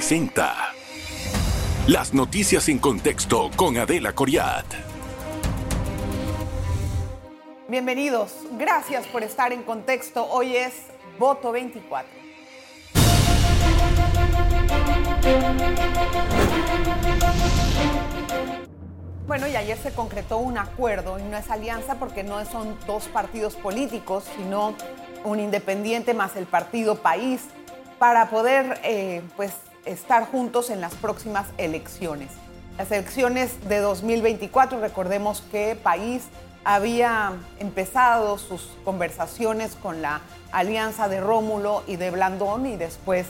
presenta Las noticias en contexto con Adela Coriat. Bienvenidos, gracias por estar en contexto. Hoy es Voto 24. Bueno, y ayer se concretó un acuerdo y no es alianza porque no son dos partidos políticos, sino un independiente más el partido País para poder eh, pues, estar juntos en las próximas elecciones. Las elecciones de 2024, recordemos que País había empezado sus conversaciones con la alianza de Rómulo y de Blandón y después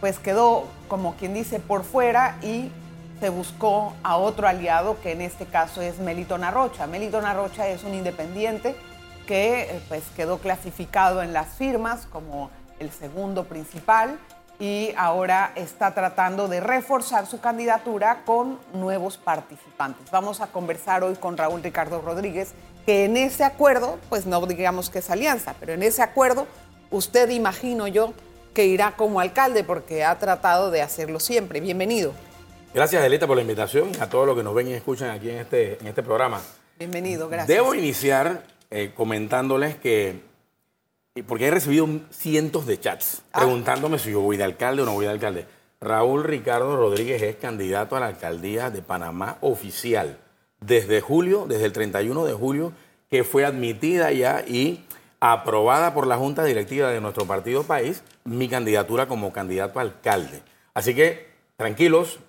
pues quedó como quien dice por fuera y se buscó a otro aliado que en este caso es Melitón Arrocha. Melitón Arrocha es un independiente que eh, pues quedó clasificado en las firmas como el segundo principal y ahora está tratando de reforzar su candidatura con nuevos participantes. Vamos a conversar hoy con Raúl Ricardo Rodríguez, que en ese acuerdo, pues no digamos que es alianza, pero en ese acuerdo usted imagino yo que irá como alcalde porque ha tratado de hacerlo siempre. Bienvenido. Gracias, Delita, por la invitación a todos los que nos ven y escuchan aquí en este, en este programa. Bienvenido, gracias. Debo iniciar eh, comentándoles que, porque he recibido cientos de chats ah. preguntándome si yo voy de alcalde o no voy de alcalde. Raúl Ricardo Rodríguez es candidato a la alcaldía de Panamá oficial desde julio, desde el 31 de julio, que fue admitida ya y aprobada por la Junta Directiva de nuestro partido país mi candidatura como candidato a alcalde. Así que, tranquilos,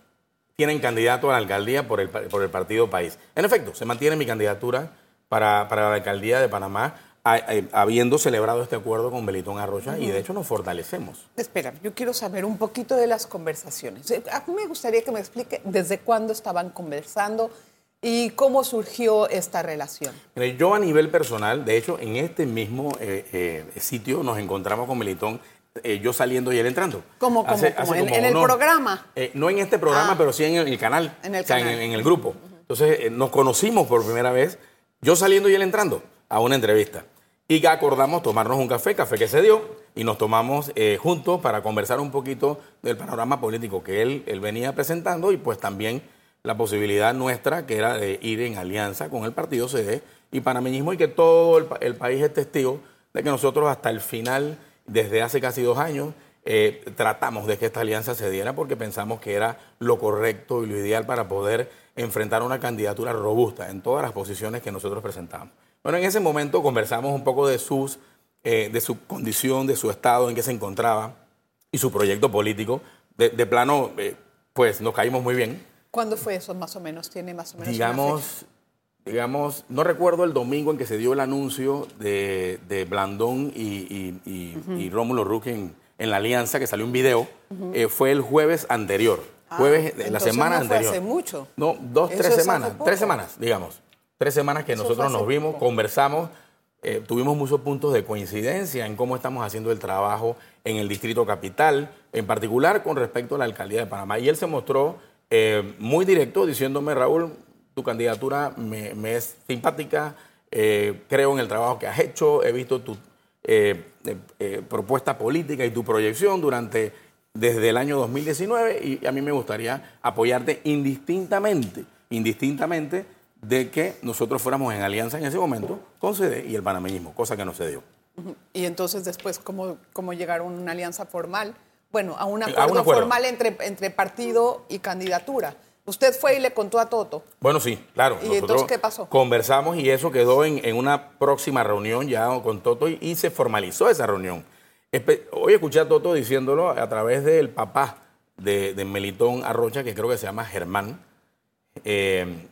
tienen candidato a la alcaldía por el, por el partido país. En efecto, se mantiene mi candidatura para, la alcaldía de Panamá, habiendo celebrado este acuerdo con Belitón Arrocha y de hecho nos fortalecemos. Espera, yo quiero saber un poquito de las conversaciones. Eh, a mí me gustaría que me explique desde cuándo estaban conversando y cómo surgió esta relación. yo a nivel personal, de hecho, en este mismo eh, eh, sitio nos encontramos con Belitón eh, yo saliendo y él entrando. ¿Cómo, cómo, ¿En, el programa? Eh, no en este programa, ah. pero sí en el, canal. En el, canal. En, el grupo. Entonces eh, nos conocimos por primera vez, yo saliendo y él entrando a una entrevista. Y que acordamos tomarnos un café, café que se dio, y nos tomamos juntos para conversar un poquito del panorama político que él, él venía presentando y pues también la posibilidad nuestra que era de ir en alianza con el partido CD y panameñismo y que todo el, el país es testigo de que nosotros hasta el final desde hace casi dos años eh, tratamos de que esta alianza se diera porque pensamos que era lo correcto y lo ideal para poder enfrentar una candidatura robusta en todas las posiciones que nosotros presentamos. Bueno, en ese momento conversamos un poco de, sus, eh, de su condición, de su estado en que se encontraba y su proyecto político. De, plano, eh, pues nos caímos muy bien. ¿Cuándo fue eso más o menos? ¿Tiene más o menos Digamos, digamos, no recuerdo el domingo en que se dio el anuncio de, Blandón y, Rómulo Ruque en, la alianza, que salió un video, eh, fue el jueves anterior. Ah, jueves, de la semana no fue anterior. hace mucho. No, dos, tres semanas. Tres semanas, digamos. Tres semanas que nosotros nos vimos, conversamos, eh, tuvimos muchos puntos de coincidencia en cómo estamos haciendo el trabajo en el Distrito Capital, en particular con respecto a la alcaldía de Panamá. Y él se mostró eh, muy directo diciéndome, Raúl, tu candidatura me, es simpática, eh, creo en el trabajo que has hecho, he visto tu eh, propuesta política y tu proyección durante desde el año 2019 y a mí me gustaría apoyarte indistintamente, indistintamente de que nosotros fuéramos en alianza en ese momento con CD y el panameñismo, cosa que no se dio. Y entonces después, ¿cómo, cómo llegaron a una alianza formal? Bueno, a un acuerdo, formal entre, entre partido y candidatura. Usted fue y le contó a Toto. Bueno, sí, claro. ¿Y entonces qué pasó? Conversamos y eso quedó en, una próxima reunión ya con Toto y, se formalizó esa reunión. Hoy escuché a Toto diciéndolo a través del papá de, Melitón Arrocha, que creo que se llama Germán. Eh,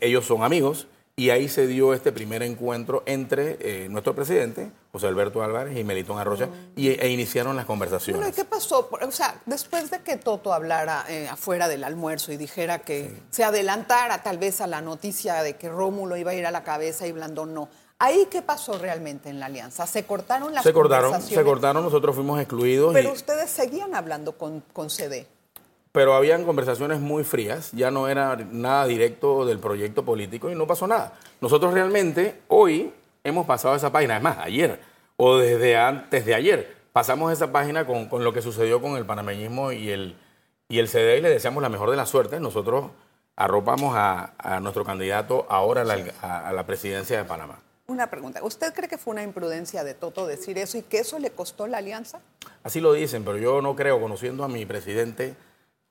ellos son amigos y ahí se dio este primer encuentro entre eh, nuestro presidente, José Alberto Álvarez, y Melitón Arrocha, y, e iniciaron las conversaciones. Bueno, ¿y qué pasó? O sea, después de que Toto hablara eh, afuera del almuerzo y dijera que se adelantara tal vez a la noticia de que Rómulo iba a ir a la cabeza y Blandón no, ¿Ahí qué pasó realmente en la alianza? ¿Se cortaron las se cortaron, Se cortaron, nosotros fuimos excluidos. Pero ustedes seguían hablando con, con CD pero habían conversaciones muy frías, ya no era nada directo del proyecto político y no pasó nada. Nosotros realmente hoy hemos pasado esa página, es más, ayer o desde antes de ayer, pasamos esa página con, lo que sucedió con el panameñismo y el, y el CDI le deseamos la mejor de la suerte. Nosotros arropamos a, nuestro candidato ahora a la, presidencia de Panamá. Una pregunta. ¿Usted cree que fue una imprudencia de Toto decir eso y que eso le costó la alianza? Así lo dicen, pero yo no creo, conociendo a mi presidente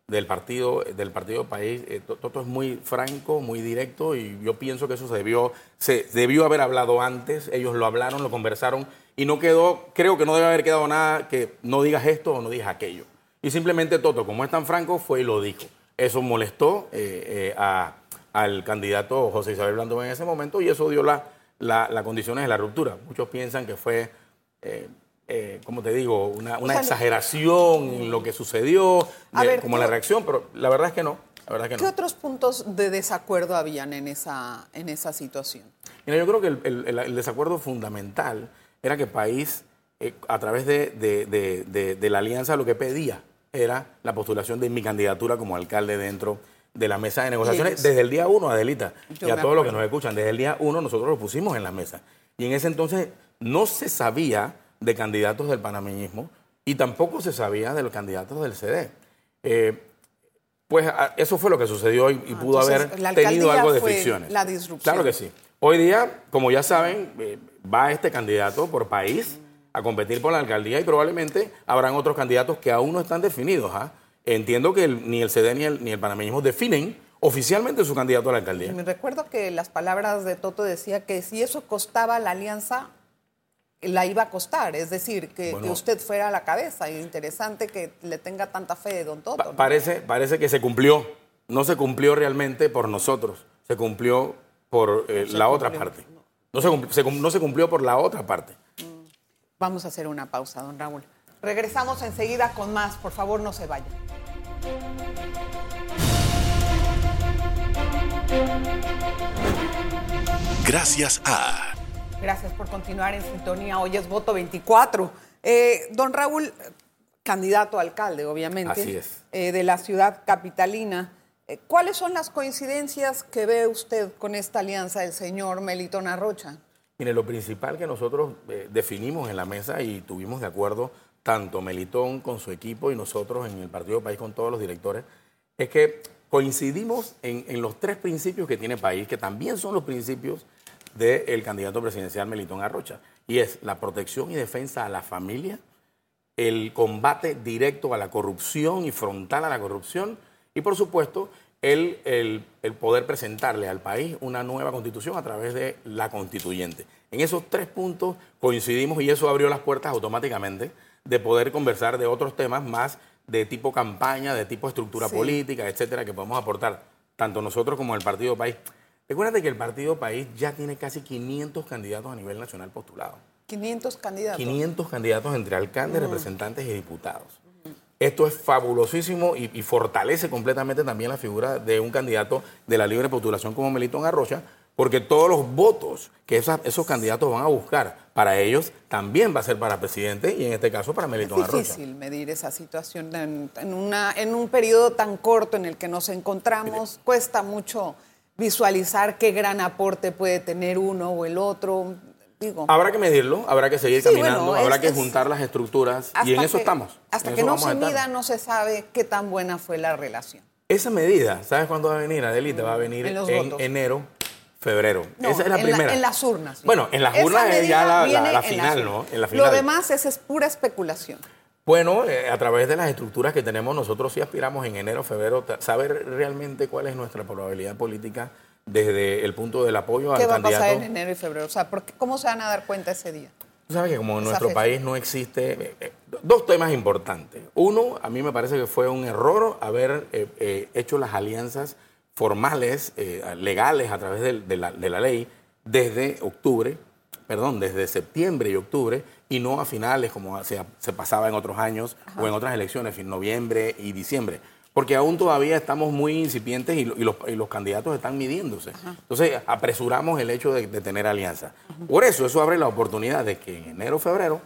del partido, del partido País, eh, Toto es muy franco, muy directo y yo pienso que eso se debió, se debió haber hablado antes. Ellos lo hablaron, lo conversaron y no quedó, creo que no debe haber quedado nada que no digas esto o no digas aquello. Y simplemente Toto, como es tan franco, fue y lo dijo. Eso molestó eh, eh, al candidato José Isabel Blandón en ese momento y eso dio las la, condiciones de la ruptura. Muchos piensan que fue, eh, como te digo, una, exageración en lo que sucedió, como la reacción, pero la verdad es que no. La verdad que ¿Qué otros puntos de desacuerdo habían en esa, en esa situación? Mira, yo creo que el, desacuerdo fundamental era que el país, a través de, de, la alianza, lo que pedía era la postulación de mi candidatura como alcalde dentro de la mesa de negociaciones desde el día uno, Adelita, y a todos los que nos escuchan, desde el día uno nosotros lo pusimos en la mesa. Y en ese entonces no se sabía de candidatos del panameñismo y tampoco se sabía de los candidatos del CD. Eh, pues eso fue lo que sucedió y, ah, pudo haber tenido algo de ficciones. La disrupción. Claro que sí. Hoy día, como ya saben, eh, va este candidato por país a competir por la alcaldía y probablemente habrán otros candidatos que aún no están definidos. ¿ah? Entiendo que ni el CD ni el, ni el panameñismo definen oficialmente su candidato a la alcaldía. Me recuerdo que las palabras de Toto decía que si eso costaba la alianza, la iba a costar, es decir, que, usted fuera a la cabeza. Interesante que le tenga tanta fe de don Toto. parece, parece que se cumplió, no se cumplió realmente por nosotros, se cumplió por eh, la otra parte. No se, no se cumplió por la otra parte. Vamos a hacer una pausa, don Raúl. Regresamos enseguida con más. Por favor, no se vayan. Gracias a... Gracias por continuar en sintonía. Hoy es voto 24. Eh, don Raúl, candidato a alcalde, obviamente. Así es. Eh, de la ciudad capitalina. Eh, ¿Cuáles son las coincidencias que ve usted con esta alianza del señor Melitón Arrocha? Mire, lo principal que nosotros definimos en la mesa y tuvimos de acuerdo tanto Melitón con su equipo y nosotros en el Partido País con todos los directores, es que coincidimos en, los tres principios que tiene País, que también son los principios del candidato presidencial Melitón Arrocha, y es la protección y defensa a la familia, el combate directo a la corrupción y frontal a la corrupción, y por supuesto el, poder presentarle al país una nueva constitución a través de la constituyente. En esos tres puntos coincidimos y eso abrió las puertas automáticamente de poder conversar de otros temas más de tipo campaña, de tipo estructura política, etcétera, que podemos aportar tanto nosotros como el Partido País. Recuerda que el Partido País ya tiene casi 500 candidatos a nivel nacional postulados. 500 candidatos. 500 candidatos entre alcaldes, representantes y diputados. Esto es fabulosísimo y, fortalece completamente también la figura de un candidato de la libre postulación como Melitón Arrocha, porque todos los votos que esos candidatos van a buscar para ellos también va a ser para presidente y en este caso para Melitón Arrocha. Es difícil medir esa situación en, una, en un periodo tan corto en el que nos encontramos. Cuesta mucho visualizar qué gran aporte puede tener uno o el otro. Habrá que medirlo, habrá que seguir caminando, habrá que juntar las estructuras y en eso estamos. Hasta que no se mida no se sabe qué tan buena fue la relación. Esa medida, ¿sabes cuándo va a venir, Adelita? Va a venir en, enero, febrero. Esa es la primera. en las urnas. Bueno, en las urnas es ya la, final, ¿no? En la final. Lo demás es, pura especulación. Bueno, eh, a través de las estructuras que tenemos, nosotros sí aspiramos en enero, febrero, saber realmente cuál es nuestra probabilidad política desde el punto del apoyo al candidato. ¿Qué va a pasar en enero y febrero? O sea, ¿cómo se van a dar cuenta ese día? Tú sabes que como en nuestro país no existe... Eh, eh, dos temas importantes. Uno, a mí me parece que fue un error haber eh, hecho las alianzas formales, legales, a través de, la, ley, desde octubre, perdón, desde septiembre y octubre, y no a finales como se, se pasaba en otros años o en otras elecciones, en noviembre y diciembre porque aún todavía estamos muy incipientes y, los, candidatos están midiéndose. Entonces, apresuramos el hecho de, tener alianza. Por eso, eso abre la oportunidad de que en enero o febrero,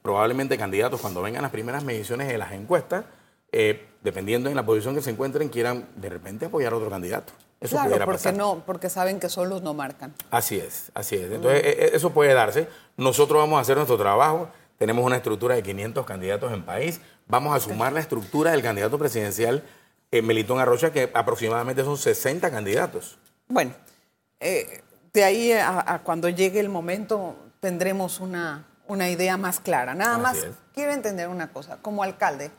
probablemente candidatos, cuando vengan las primeras mediciones de las encuestas, eh, dependiendo en la posición que se encuentren, quieran de repente apoyar a otro candidato. Eso claro, porque no, porque saben que solos no marcan. Así es, así es. Entonces, e, e, eso puede darse. Nosotros vamos a hacer nuestro trabajo tenemos una estructura de 500 candidatos en país. Vamos a sumar la estructura del candidato presidencial eh, Melitón Arrocha, que aproximadamente son 60 candidatos. Bueno, eh, de ahí a, cuando llegue el momento tendremos una, una idea más clara. Nada más quiero entender una cosa, como alcalde,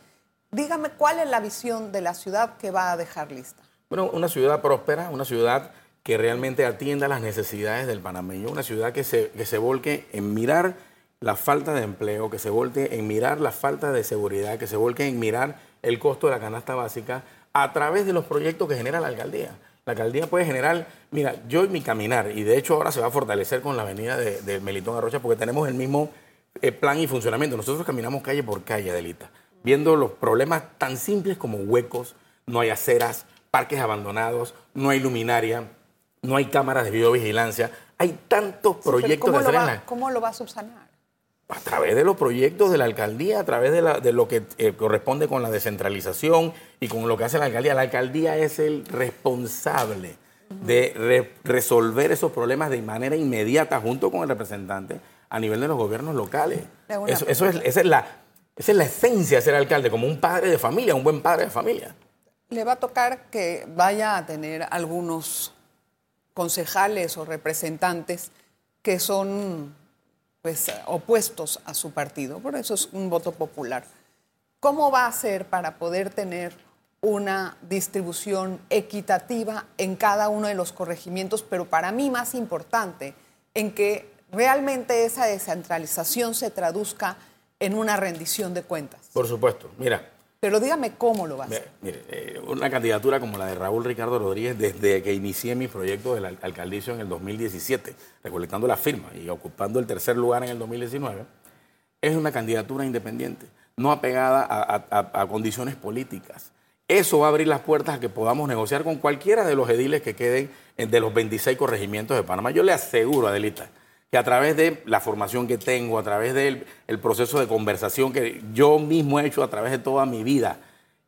dígame cuál es la visión de la ciudad que va a dejar lista. Bueno, una ciudad próspera, una ciudad que realmente atienda las necesidades del panameño, una ciudad que se, que se volque en mirar la falta de empleo, que se volque en mirar la falta de seguridad, que se volque en mirar el costo de la canasta básica a través de los proyectos que genera la alcaldía. La alcaldía puede generar, mira, yo y mi caminar, y de hecho ahora se va a fortalecer con la avenida de, Melitón Arrocha porque tenemos el mismo eh, plan y funcionamiento. Nosotros caminamos calle por calle, Adelita, viendo los problemas tan simples como huecos, no hay aceras, parques abandonados, no hay luminaria, no hay cámaras de videovigilancia. Hay tantos proyectos ¿cómo, lo va, ¿Cómo lo va a subsanar? a través de los proyectos de la alcaldía, a través de, lo que eh, corresponde con la descentralización y con lo que hace la alcaldía. La alcaldía es el responsable de resolver esos problemas de manera inmediata junto con el representante a nivel de los gobiernos locales. Eso, es, esa, es la, esa es la esencia de ser alcalde, como un padre de familia, un buen padre de familia. Le va a tocar que vaya a tener algunos concejales o representantes que son pues, opuestos a su partido. Por eso es un voto popular. ¿Cómo va a ser para poder tener una distribución equitativa en cada uno de los corregimientos, pero para mí más importante, en que realmente esa descentralización se traduzca en una rendición de cuentas? Por supuesto. Mira, pero dígame cómo lo va a hacer. Mire, eh, una candidatura como la de Raúl Ricardo Rodríguez, desde que inicié mi proyecto del alcaldicio en el 2017, recolectando la firma y ocupando el tercer lugar en el 2019, es una candidatura independiente, no apegada a, a condiciones políticas. Eso va a abrir las puertas a que podamos negociar con cualquiera de los ediles que queden de los 26 corregimientos de Panamá. Yo le aseguro, Adelita, a través de la formación que tengo, a través del proceso de conversación que yo mismo he hecho a través de toda mi vida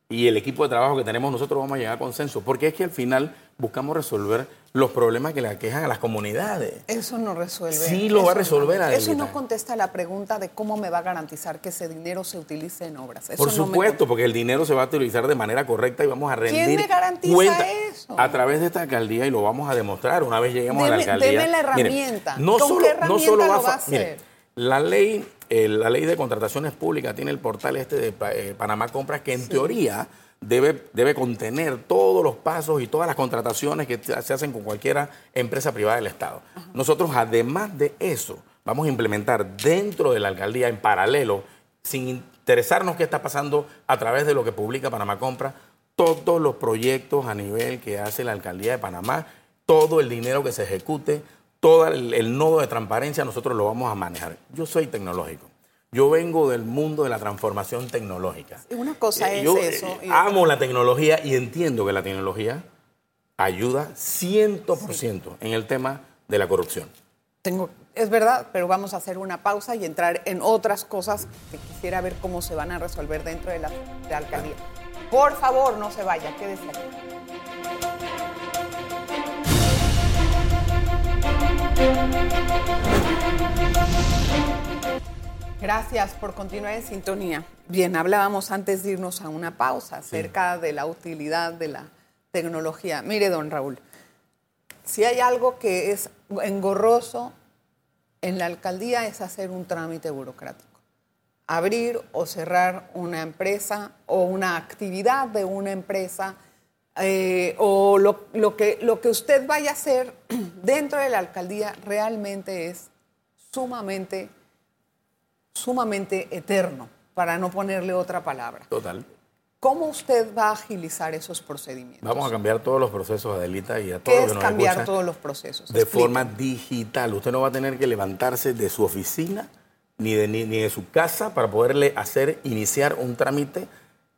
y el equipo de trabajo que tenemos, nosotros vamos a llegar a consenso. Porque es que al final buscamos resolver los problemas que le aquejan a las comunidades. Eso no resuelve. Sí lo va a resolver. No, eso no contesta la pregunta de cómo me va a garantizar que ese dinero se utilice en obras. Por supuesto, porque el dinero se va a utilizar de manera correcta y vamos a rendir ¿Quién me garantiza eso? A través de esta alcaldía y lo vamos a demostrar una vez lleguemos a la alcaldía. Deme la herramienta. no ¿Con solo, qué herramienta no solo va, a hacer? la ley, la ley de contrataciones públicas tiene el portal este de eh, Panamá Compras que en teoría debe, debe contener todos los pasos y todas las contrataciones que se hacen con cualquier empresa privada del Estado. Nosotros, además de eso, vamos a implementar dentro de la alcaldía, en paralelo, sin interesarnos qué está pasando a través de lo que publica Panamá Compra, todos los proyectos a nivel que hace la alcaldía de Panamá, todo el dinero que se ejecute, todo el nodo de transparencia, nosotros lo vamos a manejar. Yo soy tecnológico. Yo vengo del mundo de la transformación tecnológica. Una cosa eh, es eso. Eh, amo la tecnología y entiendo que la tecnología ayuda 100% en el tema de la corrupción. Tengo, es verdad, pero vamos a hacer una pausa y entrar en otras cosas que quisiera ver cómo se van a resolver dentro de la, de la alcaldía. Por favor, no se vaya, quédese aquí. Gracias por continuar en sintonía. Bien, hablábamos antes de irnos a una pausa acerca de la utilidad de la tecnología. Mire, don Raúl, si hay algo que es engorroso en la alcaldía es hacer un trámite burocrático. Abrir o cerrar una empresa o una actividad de una empresa eh, o lo, que, lo que usted vaya a hacer dentro de la alcaldía realmente es sumamente sumamente eterno, para no ponerle otra palabra. Total. ¿Cómo usted va a agilizar esos procedimientos? Vamos a cambiar todos los procesos, Adelita, y a todos ¿Qué es cambiar todos los procesos? De forma digital. Usted no va a tener que levantarse de su oficina ni de, ni de su casa para poderle hacer, iniciar un trámite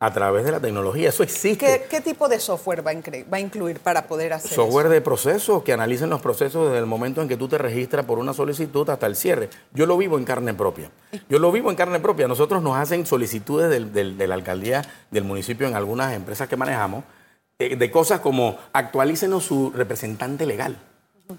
a través de la tecnología. Eso existe. ¿Qué, tipo de software va a, incluir para poder hacer Software de procesos que analicen los procesos desde el momento en que tú te registras por una solicitud hasta el cierre. Yo lo vivo en carne propia. Yo lo vivo en carne propia. Nosotros nos hacen solicitudes de la alcaldía del municipio en algunas empresas que manejamos eh, de cosas como actualícenos su representante legal.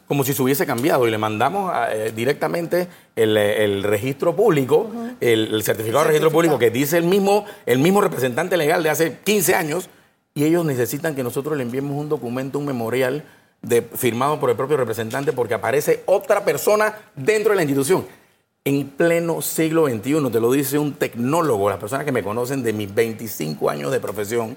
Como si se hubiese cambiado y le mandamos eh, directamente el, registro público, el, certificado de registro público que dice el mismo, el mismo representante legal de hace 15 años y ellos necesitan que nosotros le enviemos un documento, un memorial de, firmado por el propio representante porque aparece otra persona dentro de la institución. En pleno siglo XXI, te lo dice un tecnólogo, las personas que me conocen de mis 25 años de profesión,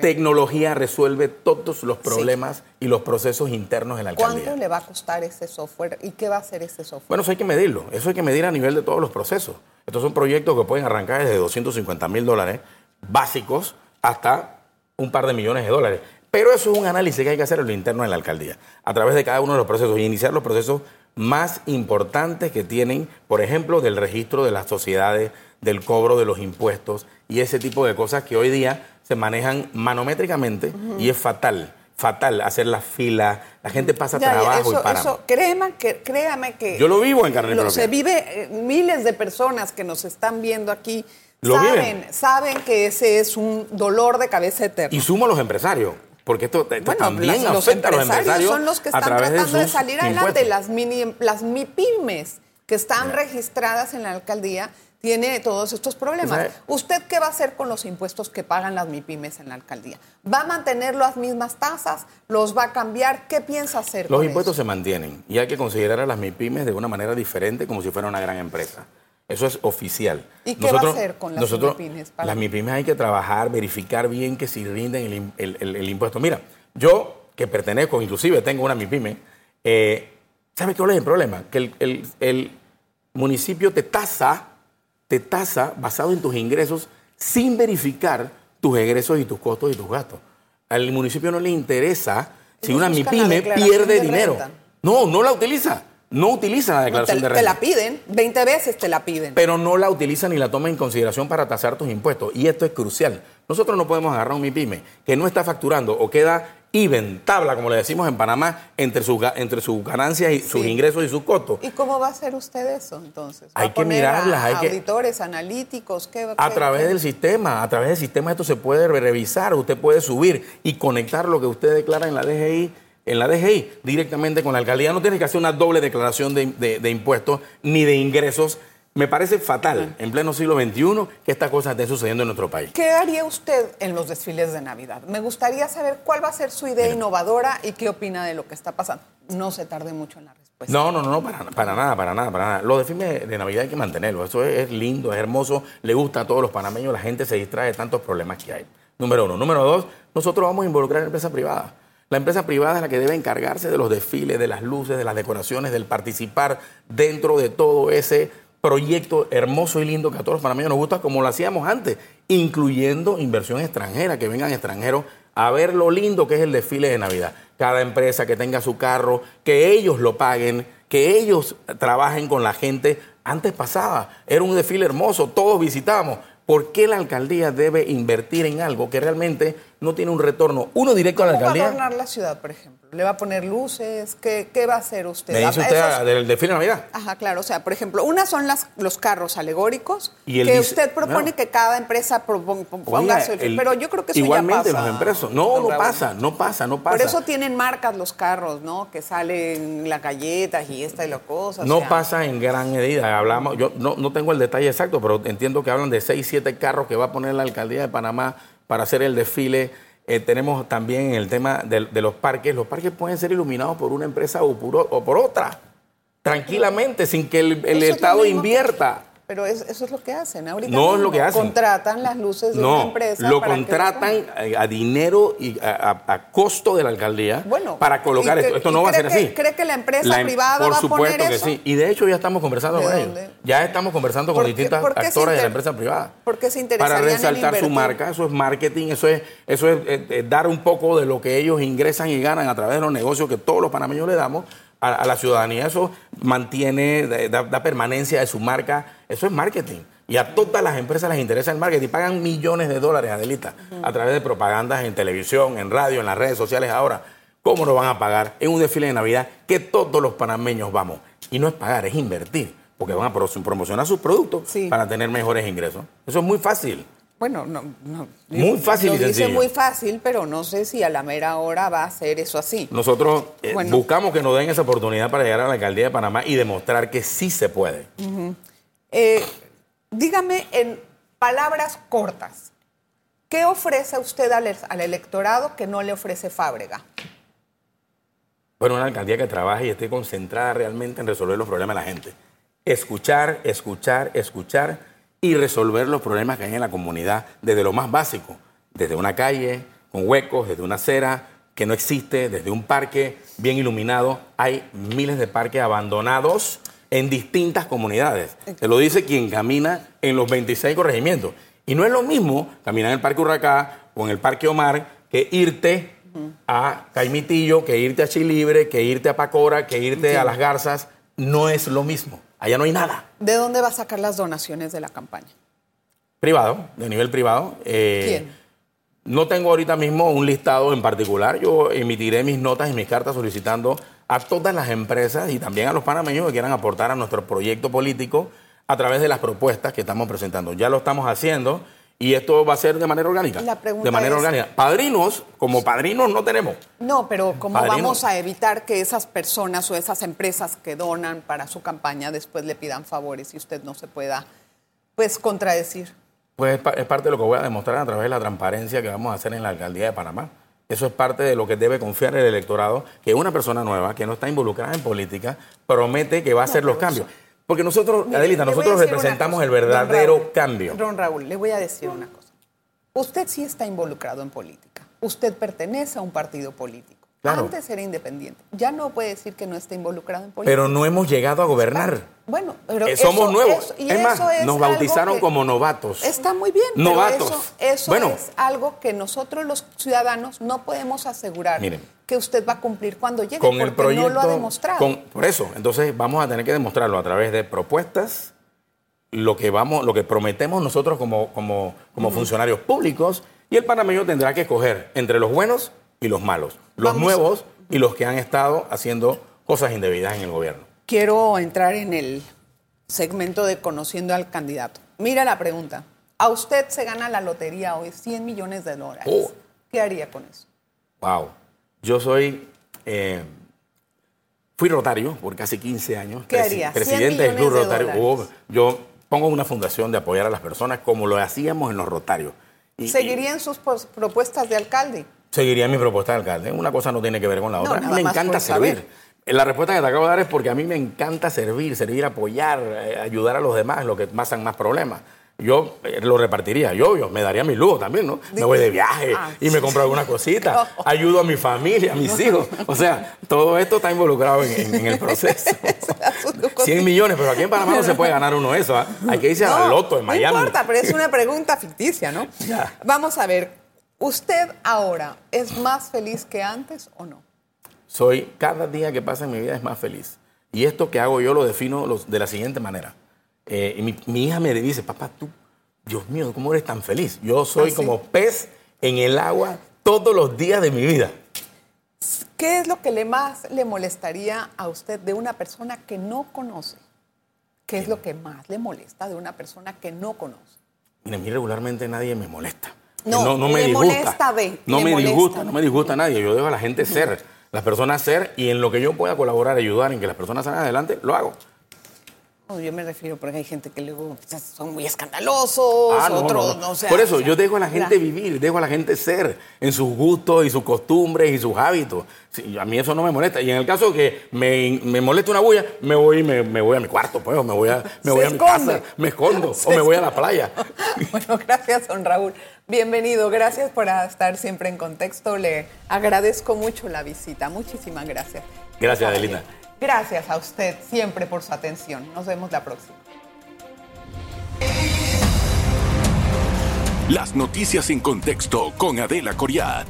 tecnología resuelve todos los problemas y los procesos internos en la alcaldía. ¿Cuánto le va a costar ese software y qué va a hacer ese software? Bueno, eso hay que medirlo, eso hay que medir a nivel de todos los procesos. Estos son proyectos que pueden arrancar desde 250 mil dólares básicos hasta un par de millones de dólares. Pero eso es un análisis que hay que hacer en lo interno de la alcaldía, a través de cada uno de los procesos y iniciar los procesos más importantes que tienen, por ejemplo, del registro de las sociedades, del cobro de los impuestos y ese tipo de cosas que hoy día se manejan manométricamente y es fatal fatal hacer la fila, la gente pasa trabajo y para. Eso, créame que, créame que... Yo lo vivo en carne propia. Se vive, eh, miles de personas que nos están viendo aquí saben, saben que ese es un dolor de cabeza eterno. Y sumo a los empresarios. Porque esto, también los afecta a los empresarios. Son los que están tratando de, salir adelante. Las, mini, las MIPIMES que están registradas en la alcaldía tiene todos estos problemas. ¿Usted qué va a hacer con los impuestos que pagan las MIPIMES en la alcaldía? ¿Va a mantener las mismas tasas? ¿Los va a cambiar? ¿Qué piensa hacer? Los impuestos se mantienen y hay que considerar a las MIPIMES de una manera diferente como si fuera una gran empresa. Eso es oficial. ¿Y qué va a hacer con las MIPIMES? Las MIPIMES hay que trabajar, verificar bien que si rinden el, impuesto. Mira, yo que pertenezco, inclusive tengo una MIPIME, eh, ¿sabe cuál es el problema? Que el municipio te tasa te tasa basado en tus ingresos sin verificar tus egresos y tus costos y tus gastos. Al municipio no le interesa si una MIPYME pierde dinero. No, no la utiliza. No utiliza la declaración de renta. Te la piden, 20 veces te la piden. Pero no la utiliza ni la toma en consideración para tasar tus impuestos. Y esto es crucial. Nosotros no podemos agarrar un MIPYME que no está facturando o queda even, tabla, como le decimos en Panamá, entre sus entre sus ganancias y sus ingresos y sus costos. ¿Y cómo va a hacer usted eso entonces? hay que mirarlas, hay auditores, analíticos, ¿qué, A través del sistema, a través del sistema esto se puede revisar, usted puede subir y conectar lo que usted declara en la DGI en la DGI directamente con la alcaldía. No tiene que hacer una doble declaración de impuestos ni de ingresos me parece fatal en pleno siglo XXI que estas cosas estén sucediendo en nuestro país. ¿Qué haría usted en los desfiles de Navidad? Me gustaría saber cuál va a ser su idea innovadora y qué opina de lo que está pasando. No se tarde mucho en la respuesta. No, no, no, para, para nada, para nada, para nada. Los desfiles de Navidad hay que mantenerlos. Eso es, lindo, es hermoso, le gusta a todos los panameños, la gente se distrae de tantos problemas que hay. Número uno. Número dos, nosotros vamos a involucrar a la empresa privada. La empresa privada es la que debe encargarse de los desfiles, de las luces, de las decoraciones, del participar dentro de todo ese proyecto hermoso y lindo que a todos los panameños nos gusta, como lo hacíamos antes, incluyendo inversión extranjera, que vengan extranjeros a ver lo lindo que es el desfile de Navidad. Cada empresa que tenga su carro, que ellos lo paguen, que ellos trabajen con la gente. Antes pasaba, era un desfile hermoso, todos visitábamos. ¿Por qué la alcaldía debe invertir en algo que realmente no tiene un retorno, uno directo a la alcaldía? ¿Cómo va a adornar la ciudad, por ejemplo? ¿Le va a poner luces? ¿Qué, va a hacer usted? ¿Me dice usted del desfile de Navidad? Ajá, claro. O sea, por ejemplo, una son las, los carros alegóricos que usted propone que cada empresa ponga Pero yo creo que eso igualmente ya pasa. los empresas. No, no pasa, no pasa, no pasa. Por eso tienen marcas los carros, ¿no? Que salen las galletas y esta y la cosa. No pasa en gran medida. Hablamos, yo no, no tengo el detalle exacto, pero entiendo que hablan de 6, 7 carros que va a poner la alcaldía de Panamá para hacer el desfile eh, tenemos también el tema de, los parques. Los parques pueden ser iluminados por una empresa o por, otra, tranquilamente, sin que el, Estado invierta. Pero eso es lo que hacen. Ahorita no es lo que hacen. Contratan las luces de una empresa. Lo contratan a, dinero y a, costo de la alcaldía para colocar esto. Esto no va a ser así. ¿Cree que la empresa em- privada va a poner que sí. Y de hecho ya estamos conversando con ellos. Ya estamos conversando con distintas actores de la empresa privada. ¿Por qué se Para resaltar su marca. Eso es marketing. Eso es, eso es eh, eh, dar un poco de lo que ellos ingresan y ganan a través de los negocios que todos los panameños le damos a, la ciudadanía. Eso mantiene, da, permanencia de su marca. Eso es marketing. Y a todas las empresas les interesa el marketing. Pagan millones de dólares, Adelita, a través de propagandas en televisión, en radio, en las redes sociales ahora. ¿Cómo lo van a pagar en un desfile de Navidad que todos los panameños vamos? Y no es pagar, es invertir. Porque van a promocionar sus productos para tener mejores ingresos. Eso es muy fácil. bueno, no, no muy fácil lo dice muy fácil, pero no sé si a la mera hora va a ser eso así. Nosotros eh, buscamos que nos den esa oportunidad para llegar a la alcaldía de Panamá y demostrar que sí se puede. Eh, dígame en palabras cortas, ¿qué ofrece usted al, al electorado que no le ofrece Fábrega? Bueno, una alcaldía que trabaje y esté concentrada realmente en resolver los problemas de la gente. Escuchar, escuchar, escuchar y resolver los problemas que hay en la comunidad desde lo más básico, desde una calle con huecos, desde una acera que no existe, desde un parque bien iluminado. Hay miles de parques abandonados en distintas comunidades. Te lo dice quien camina en los 26 corregimientos. Y no es lo mismo caminar en el Parque Urracá o en el Parque Omar que irte a Caimitillo, que irte a Chilibre, que irte a Pacora, que irte a Las Garzas, no es lo mismo. Allá no hay nada. ¿De dónde va a sacar las donaciones de la campaña? Privado, de nivel privado. Eh, ¿Quién? No tengo ahorita mismo un listado en particular. Yo emitiré mis notas y mis cartas solicitando a todas las empresas y también a los panameños que quieran aportar a nuestro proyecto político a través de las propuestas que estamos presentando. Ya lo estamos haciendo y esto va a ser de manera orgánica. de manera orgánica. Padrinos, como padrinos no tenemos. No, pero ¿cómo vamos a evitar que esas personas o esas empresas que donan para su campaña después le pidan favores y usted no se pueda, pues, contradecir? Pues es parte de lo que voy a demostrar a través de la transparencia que vamos a hacer en la alcaldía de Panamá. Eso es parte de lo que debe confiar el electorado, que una persona nueva, que no está involucrada en política, promete que va a hacer los cambios. Porque nosotros, Adelita, nosotros representamos el verdadero cambio. Don Raúl, le voy a decir una cosa. Usted sí está involucrado en política. Usted pertenece a un partido político. Antes era independiente. Ya no puede decir que no está involucrado en política. Pero no hemos llegado a gobernar. Bueno, pero eh, somos nuevos. es más, nos bautizaron como novatos. Está muy bien. Novatos. eso, es algo que nosotros los ciudadanos no podemos asegurar que usted va a cumplir cuando llegue, con porque el proyecto, no lo ha demostrado. por eso, entonces vamos a tener que demostrarlo a través de propuestas, lo que vamos, lo que prometemos nosotros como, como, como funcionarios públicos, y el panameño tendrá que escoger entre los buenos y los malos, los nuevos y los que han estado haciendo cosas indebidas en el gobierno. Quiero entrar en el segmento de conociendo al candidato. Mira la pregunta. A usted se gana la lotería hoy 100 millones de dólares. Oh. ¿Qué haría con eso? Wow. Yo soy, eh, fui rotario por casi 15 años. ¿Qué haría? Presidente del Club Rotario. Oh, yo pongo una fundación de apoyar a las personas como lo hacíamos en los rotarios. ¿Seguirían sus propuestas de alcalde? Seguiría mi propuesta de alcalde. Una cosa no tiene que ver con la otra. a mí me encanta servir. La respuesta que te acabo de dar es porque a mí me encanta servir, servir, apoyar, eh, ayudar a los demás, los que pasan más problemas yo eh, lo repartiría, yo, yo me daría mi lujo también, ¿no? Me voy de viaje ah, y me compro alguna cosita, ayudo a mi familia, a mis hijos. O sea, todo esto está involucrado en, el proceso. 100 millones, pero aquí en Panamá no se puede ganar uno eso. ¿ah? Hay que irse al loto en Miami. No importa, pero es una pregunta ficticia, ¿no? Vamos a ver, ¿usted ahora es más feliz que antes o no? Soy, cada día que pasa en mi vida es más feliz. Y esto que hago yo lo defino de la siguiente manera. Eh, y mi, hija me dice, papá, tú, Dios mío, ¿cómo eres tan feliz? Yo soy ¿Ah, como pez en el agua todos los días de mi vida. ¿Qué es lo que le más le molestaría a usted de una persona que no conoce? ¿Qué es lo que más le molesta de una persona que no conoce? Mira, a mí regularmente nadie me molesta. No, no, me disgusta. Molesta, no me disgusta, no me disgusta a nadie. Yo dejo a la gente ser, las personas ser, y en lo que yo pueda colaborar, ayudar en que las personas salgan adelante, lo hago yo me refiero porque hay gente que luego son muy escandalosos, ah, otros no, Por eso, yo dejo a la gente vivir, dejo a la gente ser en sus gustos y sus costumbres y sus hábitos. a mí eso no me molesta. Y en el caso que me, me moleste una bulla, me voy me, me, voy a mi cuarto, pues, me voy a, me voy a mi casa, me escondo, o me voy a la playa. bueno, gracias, don Raúl. Bienvenido, gracias por estar siempre en contexto. Le agradezco mucho la visita. Muchísimas gracias. Gracias, Adelina. Gracias a usted siempre por su atención. Nos vemos la próxima. Las noticias en contexto con Adela Coriat.